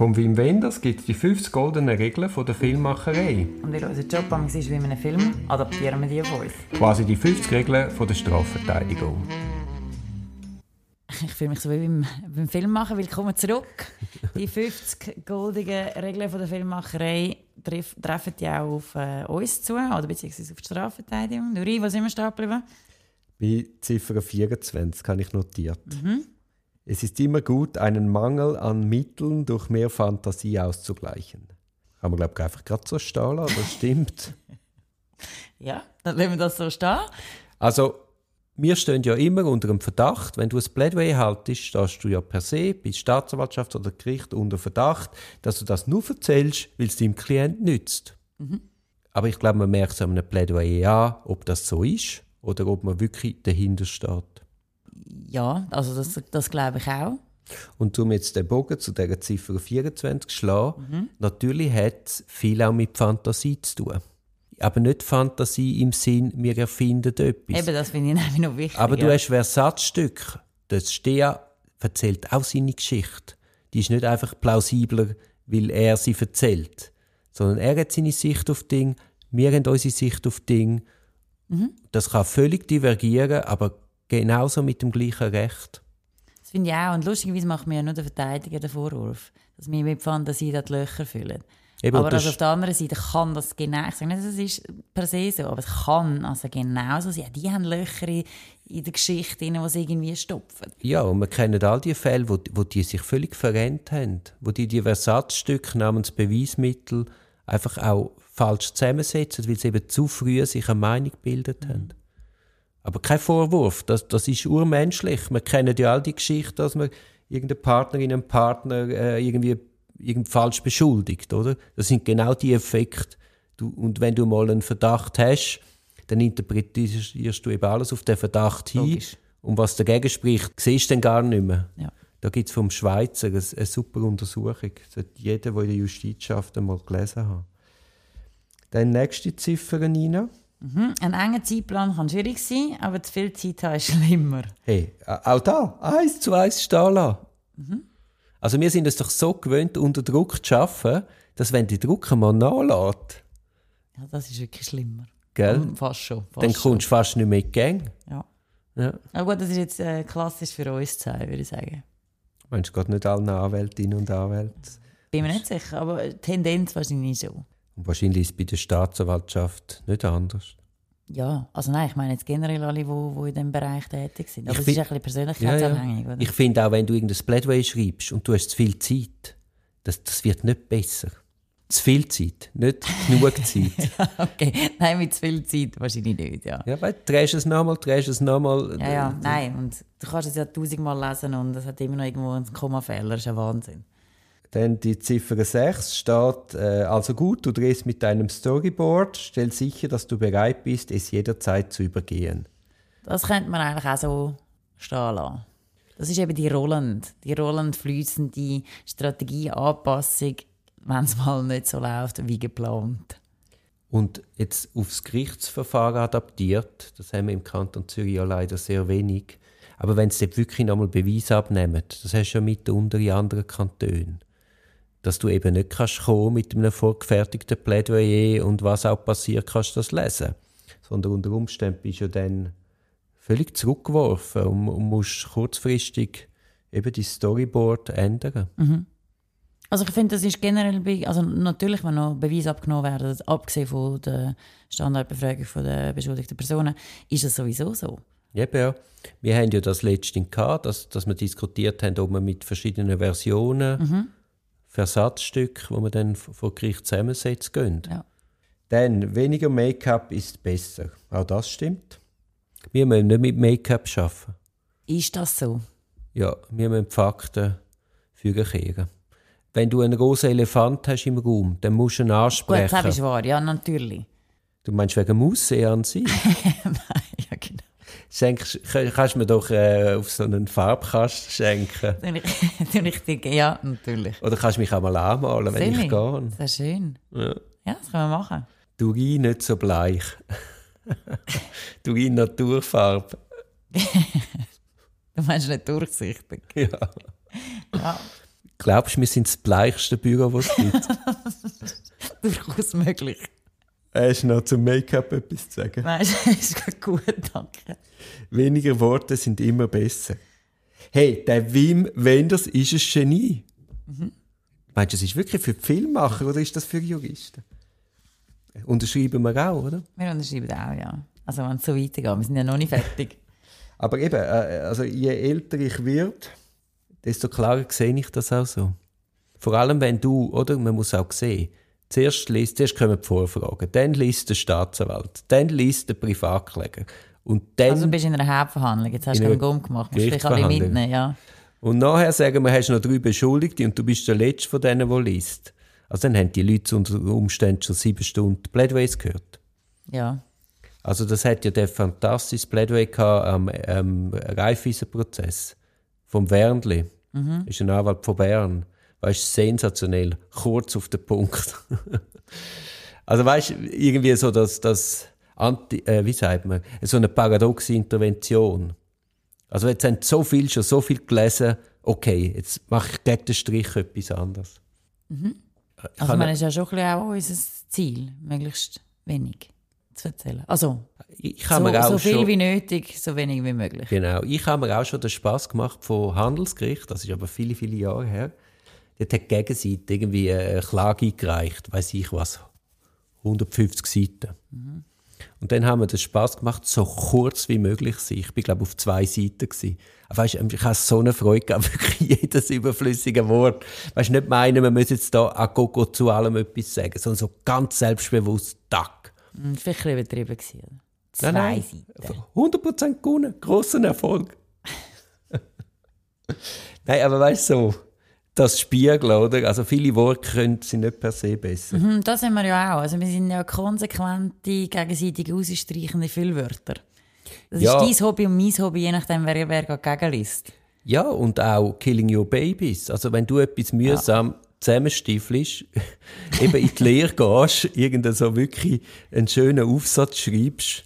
Vom Wim Wenders gibt es die 50 goldenen Regeln von der Filmmacherei. Und weil unser Job ist wie in einem Film, adaptieren wir die auf uns. Quasi die 50 Regeln von der Strafverteidigung. Ich fühle mich so wie beim, beim Filmmachen. Willkommen zurück. Die 50 goldenen Regeln von der Filmmacherei treff, treffen ja auch auf äh, uns zu, oder beziehungsweise auf die Strafverteidigung. Nuri, wo sind wir stehen geblieben? Bei Ziffer 24 habe ich notiert. Es ist immer gut, einen Mangel an Mitteln durch mehr Fantasie auszugleichen. Kann man, glaube ich, einfach gerade so stehen lassen, das stimmt. Ja, dann lassen wir das so stehen. Also, wir stehen ja immer unter dem Verdacht, wenn du ein Plädoyer haltest, stehst du ja per se bei Staatsanwaltschaft oder Gericht unter Verdacht, dass du das nur erzählst, weil es deinem Klient nützt. Aber ich glaube, man merkt es an einem Plädoyer an, ob das so ist oder ob man wirklich dahinter steht. Ja, also das, das glaube ich auch. Und um jetzt den Bogen zu dieser Ziffer 24 zu schlagen, natürlich hat es viel auch mit Fantasie zu tun. Aber nicht Fantasie im Sinn, wir erfinden etwas. Eben, das finde ich nämlich noch wichtig. Aber du hast Versatzstück. Das Stea erzählt auch seine Geschichte. Die ist nicht einfach plausibler, weil er sie erzählt. Sondern er hat seine Sicht auf Ding, wir haben unsere Sicht auf Ding. Mhm. Das kann völlig divergieren, aber genauso mit dem gleichen Recht. Das finde ich auch. Und lustigerweise macht mir ja nur der Verteidiger den Vorwurf, dass wir mit Fantasie da die Löcher füllen. Eben, aber also auf der anderen Seite kann das genau, ich sage nicht, es ist per se so, aber es kann also genauso sein. Die haben Löcher in, in der Geschichte, die sie irgendwie stopfen. Ja, und wir kennen all die Fälle, wo, wo die sich völlig verrennt haben. Wo die die Versatzstücke namens Beweismittel einfach auch falsch zusammensetzen, weil sie eben zu früh sich eine Meinung gebildet haben. Aber kein Vorwurf, das, das ist urmenschlich. Wir kennen ja all die Geschichte, dass man irgendeine Partnerin, einen Partner äh, irgendwie irgend falsch beschuldigt, oder? Das sind genau die Effekte. Du, und wenn du mal einen Verdacht hast, dann interpretierst du eben alles auf den Verdacht hin. Logisch. Und was dagegen spricht, siehst du dann gar nicht mehr. Ja. Da gibt es vom Schweizer eine, eine super Untersuchung. Das sollte jeder, der in der Justiz schafft, einmal gelesen haben. Dann nächste Ziffer, Nina. Mhm. Ein enger Zeitplan kann schwierig sein, aber zu viel Zeit haben ist schlimmer. Hey, auch da, eins zu eins stehen lassen. Also wir sind es doch so gewöhnt, unter Druck zu arbeiten, dass wenn die Druck mal nachlässt, Ja, das ist wirklich schlimmer. gell, Fast schon. Fast dann schon. kommst du fast nicht mehr in die Gang. Ja. Ja. Aber gut, das ist jetzt äh, klassisch für uns zu sein, würde ich sagen. Meinst du, geht nicht allen Anwältinnen und Anwälten? Bin mir nicht sicher, aber die Tendenz wahrscheinlich so. Und wahrscheinlich ist es bei der Staatsanwaltschaft nicht anders. Ja, also nein, ich meine jetzt generell alle, die wo, wo in diesem Bereich tätig sind. Aber Ich es ist ein bisschen persönlichkeitsabhängig, oder? Ich finde auch, wenn du irgendein Plädoyer schreibst und du hast zu viel Zeit, das, das wird nicht besser. Zu viel Zeit, nicht genug Zeit. okay, nein, mit zu viel Zeit wahrscheinlich nicht, ja. ja, weil du drehst es nochmal, drehst es nochmal. Ja, ja, nein, und du kannst es ja tausendmal lesen und es hat immer noch irgendwo einen Kommafehler, das ist ein Wahnsinn. Dann die Ziffer 6 steht, äh, also gut, du drehst mit deinem Storyboard, stell sicher, dass du bereit bist, es jederzeit zu übergehen. Das könnte man eigentlich auch so stehen lassen. Das ist eben die rollend, die rollend fließende Strategieanpassung, wenn es mal nicht so läuft wie geplant. Und jetzt aufs Gerichtsverfahren adaptiert, das haben wir im Kanton Zürich ja leider sehr wenig. Aber wenn sie dort wirklich nochmal Beweis abnehmen, das hast du ja mitunter in anderen Kantonen, dass du eben nicht kannst kommen mit einem vorgefertigten Plädoyer und was auch passiert, kannst du das lesen. Sondern unter Umständen bist du ja dann völlig zurückgeworfen und, und musst kurzfristig eben die Storyboard ändern. Also ich finde, das ist generell, also natürlich, wenn noch Beweise abgenommen werden, abgesehen von der Standardbefragung von der beschuldigten Personen, ist es sowieso so. Eben, ja. Wir haben ja das letzte gehabt, dass, dass wir diskutiert haben, ob wir mit verschiedenen Versionen, Versatzstücke, wo man dann vor Gericht zusammensetzt, gehen. Ja. Dann, weniger Make-up ist besser. Auch das stimmt. Wir müssen nicht mit Make-up arbeiten. Ist das so? Ja, wir müssen die Fakten fügen. Wenn du einen großen Elefant hast im Raum, dann musst du ihn Gut, ansprechen. das ist wahr, ja, natürlich. Du meinst wegen dem Aussehen an sich? genau. Schenkst, kannst du mir doch äh, auf so einen Farbkasten schenken. Dann ich, denke, ja, natürlich. Oder kannst du mich auch mal anmalen, wenn ich gehe? Sehr schön. Ja. Ja, das können wir machen. Turin nicht so bleich. Turin Naturfarbe. Du meinst nicht durchsichtig. Ja. Ja. Glaubst du, wir sind das bleichste Büro, das es gibt? Durchaus möglich. Hast du noch zum Make-up etwas zu sagen? Nein, ist gut, danke. Weniger Worte sind immer besser. Hey, der Wim Wenders ist ein Genie. Mhm. Meinst du, das ist wirklich für Filmmacher oder ist das für Juristen? Unterschreiben wir auch, oder? Wir unterschreiben auch, ja. Also wenn es so weitergeht, wir sind ja noch nicht fertig. Aber eben, äh, also je älter ich werde, desto klarer sehe ich das auch so. Vor allem, wenn du, oder? Man muss auch sehen, zuerst, liest, zuerst kommen die Vorfragen, dann liest der Staatsanwalt, dann liest der Privatkläger. Und dann, also du bist in einer Hauptverhandlung, jetzt hast du keinen Gumm gemacht, musst dich alle mitnehmen, ja. Und nachher sagen wir, hast du noch drei Beschuldigte und du bist der Letzte von denen, der liest. Also dann haben die Leute unter Umständen schon sieben Stunden Plädoyers gehört. Ja. Also das hat ja der fantastisches Plädoyer gehabt am ähm, Reifweisenprozess vom Wernli. Mhm. Ist ein Anwalt von Bern. Weißt sensationell, kurz auf den Punkt. also weißt irgendwie so dass das Anti, äh, wie sagt man, so eine paradoxe Intervention. Also jetzt haben so viel schon so viel gelesen, okay, jetzt mache ich gegen den Strich etwas anderes. Mhm. Also, man ist ja schon ein auch unser Ziel, möglichst wenig zu erzählen. Also, so, so viel schon, wie nötig, so wenig wie möglich. Genau. Ich habe mir auch schon den Spass gemacht vom Handelsgericht, das ist aber viele, viele Jahre her. Dort hat die Gegenseite irgendwie eine Klage eingereicht, weiß ich was, 150 Seiten. Mhm. Und dann haben wir den Spaß gemacht, so kurz wie möglich zu sein. Ich bin, glaube auf zwei Seiten. Gewesen. Weißt, ich habe so eine Freude gehabt, wirklich jedes überflüssige Wort. Weißt, nicht meinen, wir müssen jetzt da a Gogo zu allem etwas sagen, sondern so ganz selbstbewusst, tack. Vielleicht ein übertrieben gewesen. Zwei nein, nein. Seiten. 100% gewonnen. Grossen Erfolg. nein, aber weißt du, so, das Spiegeln, oder? Also viele Worte können sie nicht per se besser. Mhm, das sind wir ja auch. Also wir sind ja konsequente, gegenseitig ausstreichende Füllwörter. Das ja. ist dein Hobby und mein Hobby, je nachdem, wer, wer gegenliest. Ja, und auch Killing Your Babies. Also wenn du etwas mühsam ja. zusammenstiefelst, eben in die Lehre gehst, irgendeinen so wirklich einen schönen Aufsatz schreibst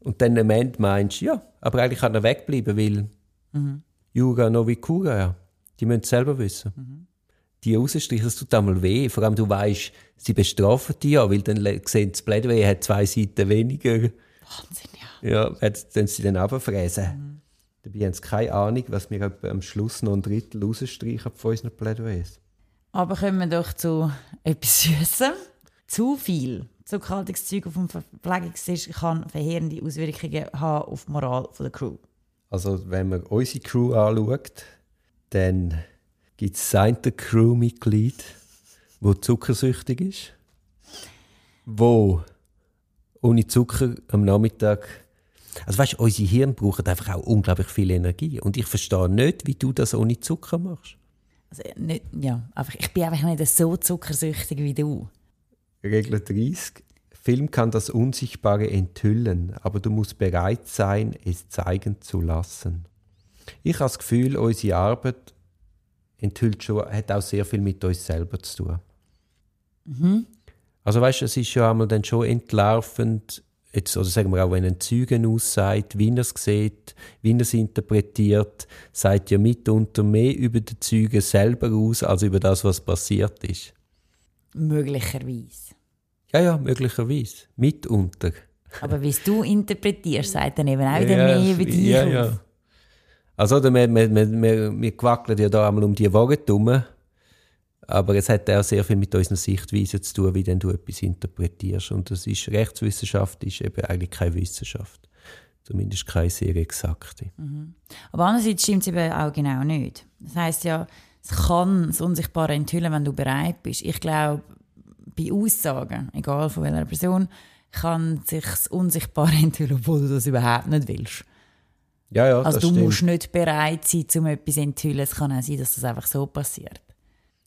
und dann am Ende meinst, ja, aber eigentlich kann er wegbleiben, weil mhm. Jura Novikura, ja. Die müssen es selber wissen. Mhm. Die rausstreichen, das tut einmal weh. Vor allem, du weißt, sie bestrafen dich ja, weil dann sehen, das Plädoyer hat zwei Seiten weniger. Wahnsinn, ja. Ja, wenn sie dann runterfräsen. Mhm. Dabei haben sie keine Ahnung, was wir am Schluss noch ein Drittel rausstreichen von unseren Plädoyers. Aber kommen wir doch zu etwas Süßem. Zu viel Zuckerhaltungszeug auf dem Verpflegungstisch kann verheerende Auswirkungen haben auf die Moral der Crew. Also, wenn man unsere Crew anschaut, dann gibt es ein Crewmitglied, wo zuckersüchtig ist, wo ohne Zucker am Nachmittag also weißt, unsere Hirn brauchen einfach auch unglaublich viel Energie und ich verstehe nicht, wie du das ohne Zucker machst. Also nicht, ja, einfach, ich bin einfach nicht so zuckersüchtig wie du. Regel 30. Film kann das Unsichtbare enthüllen, aber du musst bereit sein, es zeigen zu lassen. Ich habe das Gefühl, unsere Arbeit enthüllt schon, hat auch sehr viel mit uns selber zu tun. Mhm. Also weißt du, es ist ja einmal dann schon entlarvend, jetzt, oder sagen wir auch, wenn ein Zeugen aussagt, wie er es sieht, wie er es interpretiert, sagt ja mitunter mehr über den Zeugen selber aus, als über das, was passiert ist. Möglicherweise. Ja, ja, möglicherweise. Mitunter. Aber wie du interpretierst, sagt dann eben auch wieder ja, mehr über dich. Ja, ja. Also, wir, wir, wir, wir quackeln ja da einmal um die Waage herum. Aber es hat auch sehr viel mit unserer Sichtweise zu tun, wie denn du etwas interpretierst. Und das ist, Rechtswissenschaft ist eben eigentlich keine Wissenschaft. Zumindest keine sehr exakte. Mhm. Aber andererseits stimmt es eben auch genau nicht. Das heißt ja, es kann das Unsichtbare enthüllen, wenn du bereit bist. Ich glaube, bei Aussagen, egal von welcher Person, kann sich das Unsichtbare enthüllen, obwohl du das überhaupt nicht willst. Ja, ja, also du stimmt. musst nicht bereit sein, um etwas zu enthüllen. Es kann auch sein, dass das einfach so passiert.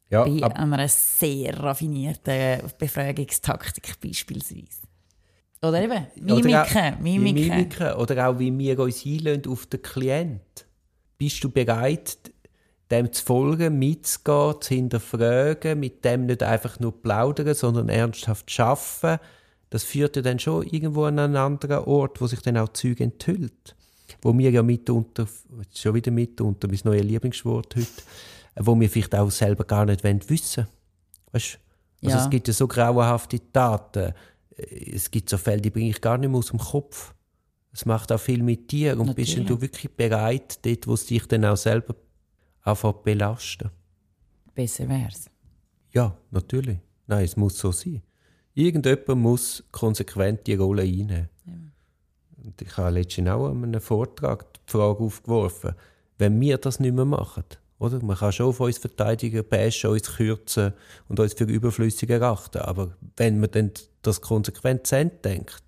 Ja, Bei einer sehr raffinierten Befragungstaktik beispielsweise. Oder eben Mimiken, Mimiken. Mimiken. Oder auch wie wir uns einlösen auf den Klient. Bist du bereit, dem zu folgen, mitzugehen, zu hinterfragen, mit dem nicht einfach nur plaudern, sondern ernsthaft zu arbeiten? Das führt ja dann schon irgendwo an einen anderen Ort, wo sich dann auch Zeug enthüllt wo wir ja mitunter, schon wieder mitunter, mein neues Lieblingswort heute, wo wir vielleicht auch selber gar nicht wollen wissen weißt? Also Ja. es gibt ja so grauenhafte Taten, Äh, es gibt so Fälle, die bringe ich gar nicht mehr aus dem Kopf. Es macht auch viel mit dir und bist Natürlich. du wirklich bereit, dort, wo es dich dann auch selber anfängt belasten? Besser wär's. Ja, natürlich. Nein, es muss so sein. Irgendjemand muss konsequent die Rolle einnehmen. Und ich habe letztens auch an einem Vortrag die Frage aufgeworfen, wenn wir das nicht mehr machen, oder? Man kann schon auf uns verteidigen, bashen, uns kürzen und uns für überflüssig erachten, aber wenn man dann das konsequent zu Ende denkt,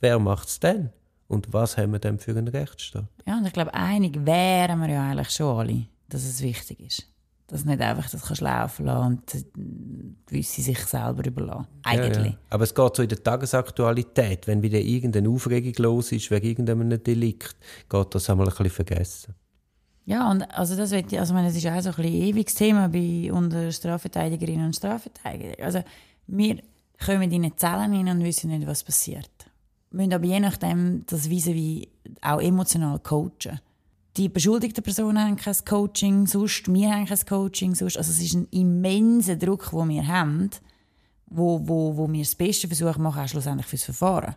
wer macht es dann? Und was haben wir denn für einen Rechtsstaat? Ja, und ich glaube, einig wären wir ja eigentlich schon alle, dass es wichtig ist. Dass nicht einfach das kannst laufen lassen und gewisse sich selber überlassen. Eigentlich. Ja, ja. Aber es geht so in der Tagesaktualität, wenn wieder irgendeine Aufregung los ist wegen irgendeinem Delikt, geht das einmal ein bisschen vergessen. Ja, und also das wird, also ich meine, das ist auch so ein bisschen ewiges Thema bei unter Strafverteidigerinnen und Strafverteidigern. Also wir kommen in die Zellen rein und wissen nicht, was passiert. Wir müssen aber je nachdem das vis auch emotional coachen. Die beschuldigten Personen haben kein Coaching, sonst, wir haben kein Coaching, sonst. Also es ist ein immenser Druck, den wir haben, wo, wo, wo wir das Beste versuchen machen, auch schlussendlich fürs Verfahren.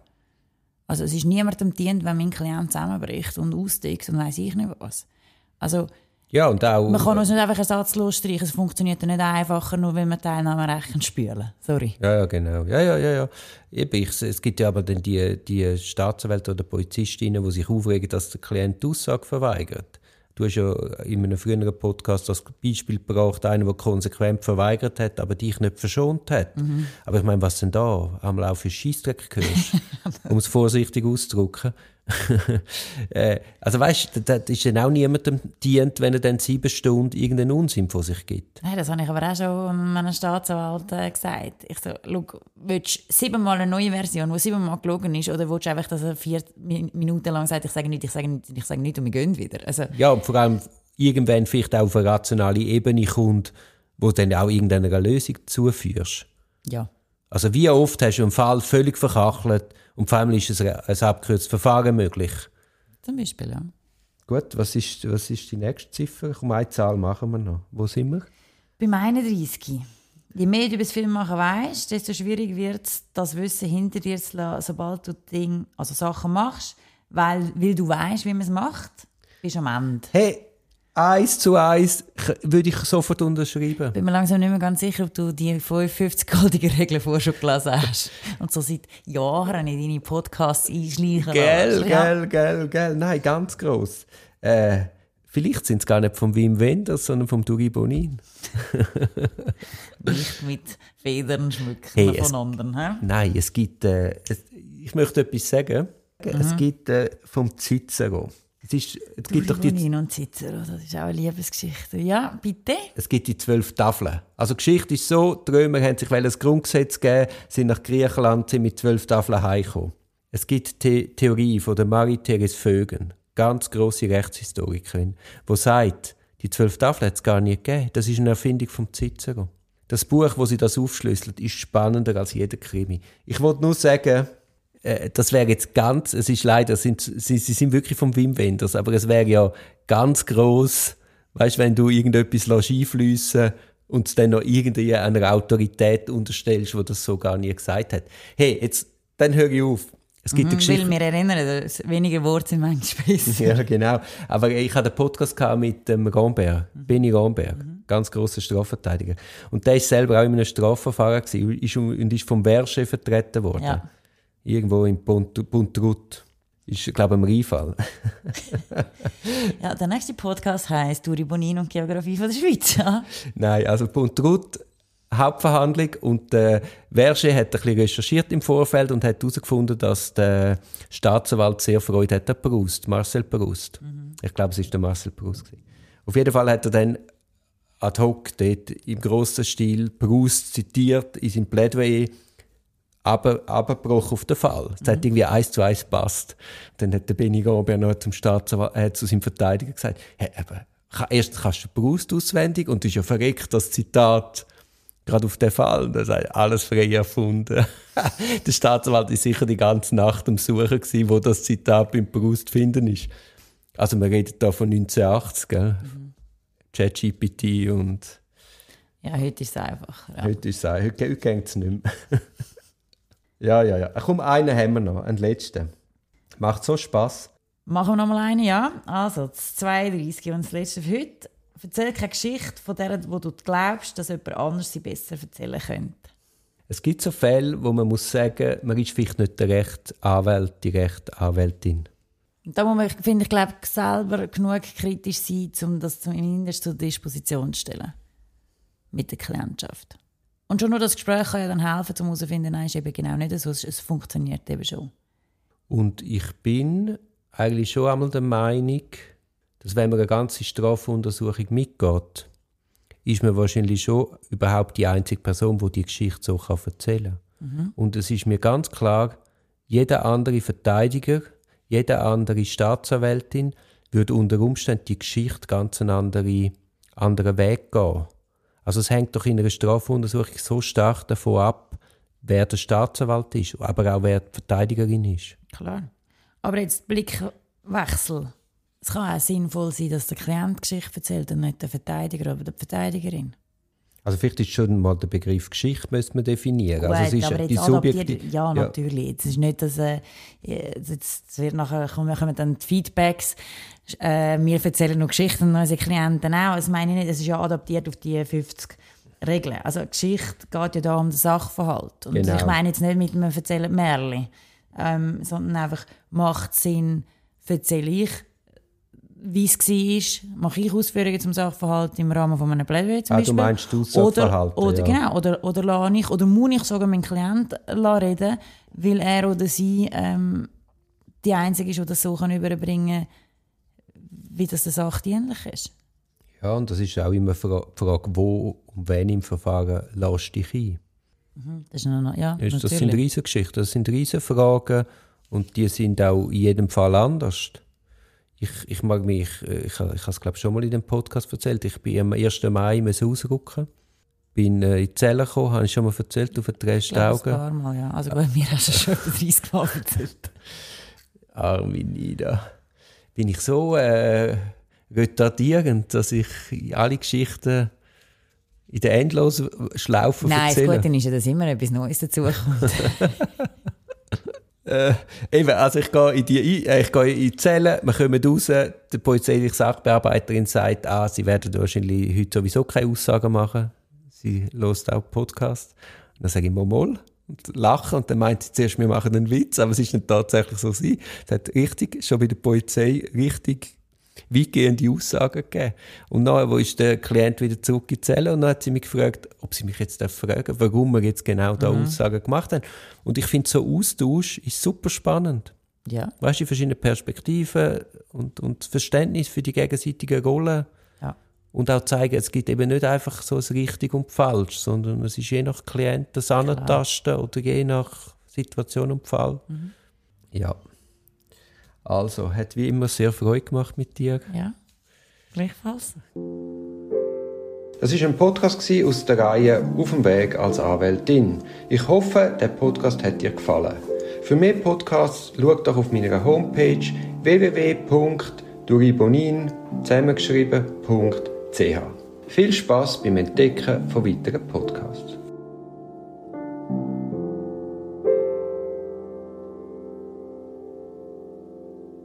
Also es ist niemandem dient, wenn mein Klient zusammenbricht und austickt und weiß ich nicht was. Also Ja, und auch. man kann uns nicht einfach ersatzlos streichen. Es funktioniert ja nicht einfacher, nur wenn man Teilnahmerecht spülen Sorry. Ja, ja, genau. Ja, ja, ja, ja. Eben, ich, es gibt ja aber dann die, die Staatsanwälte oder Polizistinnen, die sich aufregen, dass der Klient die Aussage verweigert. Du hast ja in einem früheren Podcast das Beispiel gebracht, einer, der konsequent verweigert hat, aber dich nicht verschont hat. Aber ich meine, was denn da am Lauf für Scheissdreck gehörst, um es vorsichtig auszudrücken. äh, also weißt du, das ist dann auch niemandem dient, wenn er dann sieben Stunden irgendeinen Unsinn von sich gibt. Nein, das habe ich aber auch schon einem Staatsanwalt äh, gesagt. Ich so, schau, willst du siebenmal eine neue Version, die siebenmal gelogen ist, oder willst du einfach, dass er vier Mi- Minuten lang sagt, ich sage nicht, ich sage nicht, ich sage nicht und wir gehen wieder? Also, Ja, und vor allem irgendwann vielleicht auch auf eine rationale Ebene kommt, wo dann auch irgendeiner Lösung zuführst. ja. Also wie oft hast du einen Fall völlig verkachelt und vor allem ist ein, ein abgekürztes Verfahren möglich. Zum Beispiel, ja. Gut, was ist, was ist die nächste Ziffer? Komm, eine Zahl machen wir noch. Wo sind wir? Beim 31. Je mehr du über das Filmmachen weißt, desto schwieriger wird es, das Wissen hinter dir zu lassen, sobald du Ding, also Sachen machst, weil, weil du weißt, wie man es macht, bist du am Ende. Hey, eins zu eins würde ich sofort unterschreiben. bin mir langsam nicht mehr ganz sicher, ob du die 55 goldigen Regeln vorher schon gelesen hast. Und so seit Jahren in deine Podcasts einschleichen Gell. Ja. gell, gell, gell. Nein, ganz gross. Äh, vielleicht sind es gar nicht vom Wim Wenders, sondern vom Duri Bonin. Nicht mit Federn schmücken Hey, es- von anderen. hä? Nein, es gibt. Äh, es, ich möchte etwas sagen. Es gibt äh, vom Cicero. Es, ist, es, gibt doch die, und Cicero, das ist auch eine Liebesgeschichte. Ja, bitte? es gibt die zwölf Tafeln. Also, die Geschichte ist so: die Römer haben sich ein Grundgesetz gegeben, sind nach Griechenland sind mit zwölf Tafeln heimgekommen. Es gibt die Theorie von der Marie-Therese Vögen, ganz grosse Rechtshistorikerin, die sagt, die zwölf Tafeln hat es gar nicht gegeben. Das ist eine Erfindung vom Cicero. Das Buch, wo sie das aufschlüsselt, ist spannender als jeder Krimi. Ich wollte nur sagen, äh, das wäre jetzt ganz, es ist leider, sind, sie, sie sind wirklich vom Wim Wenders, aber es wäre ja ganz groß, weißt wenn du irgendetwas lässt einfliessen und es dann noch irgendwie einer Autorität unterstellst, die das so gar nie gesagt hat. Hey, jetzt, dann höre ich auf. Es gibt eine Mhm, Geschichte. Will mir erinnern, dass weniger Worte sind manchmal besser. Ja, genau. Aber ich hatte einen Podcast mit dem Romberg, Benny Romberg, ganz grosser Strafverteidiger. Und der ist selber auch in einem Strafverfahren gewesen, ist, und ist vom Wehrchef vertreten worden. Ja. Irgendwo in Punt- Puntrut. Ist, glaube ich, ein Rheinfall. Ja, der nächste Podcast heisst Duri Bonin und Geografie von der Schweiz. Ja. Nein, also Puntrut, Hauptverhandlung und der Verge hat ein bisschen recherchiert im Vorfeld und hat herausgefunden, dass der Staatsanwalt sehr Freude hat an Proust, Marcel Proust. Ich glaube, es ist der Marcel Proust. gewesen. Auf jeden Fall hat er dann ad hoc dort im grossen Stil Proust zitiert in seinem Plädoyer, aber abgebrochen auf den Fall. Es hat irgendwie eins zu eins passt. Dann hat der Benny Robert noch zum Staatsanwalt, äh, zu seinem Verteidiger gesagt, hey, aber erst kannst du Proust auswendig und du ist ja verreckt, das Zitat gerade auf den Fall. Und er sagt, alles frei erfunden. der Staatsanwalt ist sicher die ganze Nacht am Suchen gewesen, wo das Zitat beim Proust zu finden ist. Also wir reden da von 1980, gell? ChatGPT und Ja, heute ist es einfach. Ja. heute ist es auch- heute, heute geht es nicht mehr. ja, ja, ja. Komm, einen haben wir noch, einen letzten. Macht so Spass. Machen wir noch mal eine, ja. Also, das 32 und das letzte für heute. Erzähl keine Geschichte von der, wo du glaubst, dass jemand anders sie besser erzählen könnte. Es gibt so Fälle, wo man muss sagen, man ist vielleicht nicht der rechte Anwalt, die rechte Anwältin. Und da muss man, finde ich, glaube selber genug kritisch sein, um das zumindest zur Disposition zu stellen. Mit der Klientschaft. Und schon nur das Gespräch kann ja dann helfen, um herauszufinden, nein, ist eben genau nicht so. Es, funktioniert eben schon. Und ich bin eigentlich schon einmal der Meinung, dass wenn man eine ganze Strafuntersuchung mitgeht, ist man wahrscheinlich schon überhaupt die einzige Person, die die Geschichte so kann erzählen kann. Und es ist mir ganz klar, jeder andere Verteidiger, jede andere Staatsanwältin würde unter Umständen die Geschichte ganz einen andere, anderen Weg gehen. Also es hängt doch in einer Strafuntersuchung so stark davon ab, wer der Staatsanwalt ist, aber auch wer die Verteidigerin ist. Klar. Aber jetzt Blickwechsel. Es kann auch sinnvoll sein, dass der Klient Geschichte erzählt und nicht der Verteidiger oder die Verteidigerin. Also vielleicht ist schon mal der Begriff Geschichte müsste man definieren. also es Gut, ist aber jetzt adaptiert, ja, natürlich. Es ist nicht, dass äh, jetzt wird nachher kommen, kommen dann die Feedbacks. Äh, wir erzählen noch Geschichten und unsere Klienten auch. Das meine ich nicht. Es ist ja adaptiert auf die 50 Regeln. Also Geschichte geht ja da um den Sachverhalt. Und Genau. ich meine jetzt nicht mit einem erzählen Märchen, ähm, sondern einfach macht Sinn, erzähle ich wie es war, mache ich Ausführungen zum Sachverhalt im Rahmen von einem Plädoyer zum Ah, du meinst du oder, Sachverhalte, oder, ja. genau, oder, oder lasse ich, oder muss ich sogar meinen Klient reden, weil er oder sie ähm, die Einzige ist, die das so kann überbringen kann, wie das der Sache dienlich ist. Ja, und das ist auch immer die Frage, wo und wen im Verfahren lässt dich ein. Das, ist noch, ja, das natürlich. sind riesige Geschichten, das sind riesige Fragen und die sind auch in jedem Fall anders. Ich, ich mag mich, äh, ich, ich habe es glaube schon mal in dem Podcast erzählt, ich bin am 1. Mai müssen ausrücken. Bin äh, in die Zelle gekommen, habe ich schon mal erzählt, auf den Ich glaube, ein Trästaugen. paar Mal, ja. Also bei mir hast du schon etwa 30 Mal erzählt. Arme Nida. Bin ich so äh, retardierend, dass ich alle Geschichten in der endlosen Schlaufe Nein, das erzähle? Gute ist ja, dass immer etwas Neues dazukommt. Äh, eben, also ich gehe in die, äh, ich gehe in die Zelle, wir kommen raus, die polizeiliche Sachbearbeiterin sagt, ah, sie werden wahrscheinlich heute sowieso keine Aussagen machen. Sie hört auch Podcast. Und dann sage ich mal, mal und lache und dann meint sie zuerst, wir machen einen Witz, aber es ist nicht tatsächlich so sein. Sie hat richtig, schon bei der Polizei, richtig weitgehende Aussagen gegeben. Und dann, wo ist der Klient wieder zurück in die Zelle und dann hat sie mich gefragt, ob sie mich jetzt fragen warum wir jetzt genau da Aussagen gemacht haben. Und ich finde, so Austausch ist super spannend. ja. Weißt du, die verschiedenen Perspektiven und, und Verständnis für die gegenseitigen Rollen. ja. Und auch zeigen, es gibt eben nicht einfach so ein richtig und falsch, sondern es ist je nach Klient das Antasten oder je nach Situation und Fall. Ja. Also, hat wie immer sehr Freude gemacht mit dir. Ja. Gleichfalls. Das ist ein Podcast aus der Reihe Auf dem Weg als Anwältin. Ich hoffe, der Podcast hat dir gefallen. Für mehr Podcasts schau doch auf meiner Homepage www.duribonin zusammengeschrieben.ch. Viel Spaß beim Entdecken von weiteren Podcasts.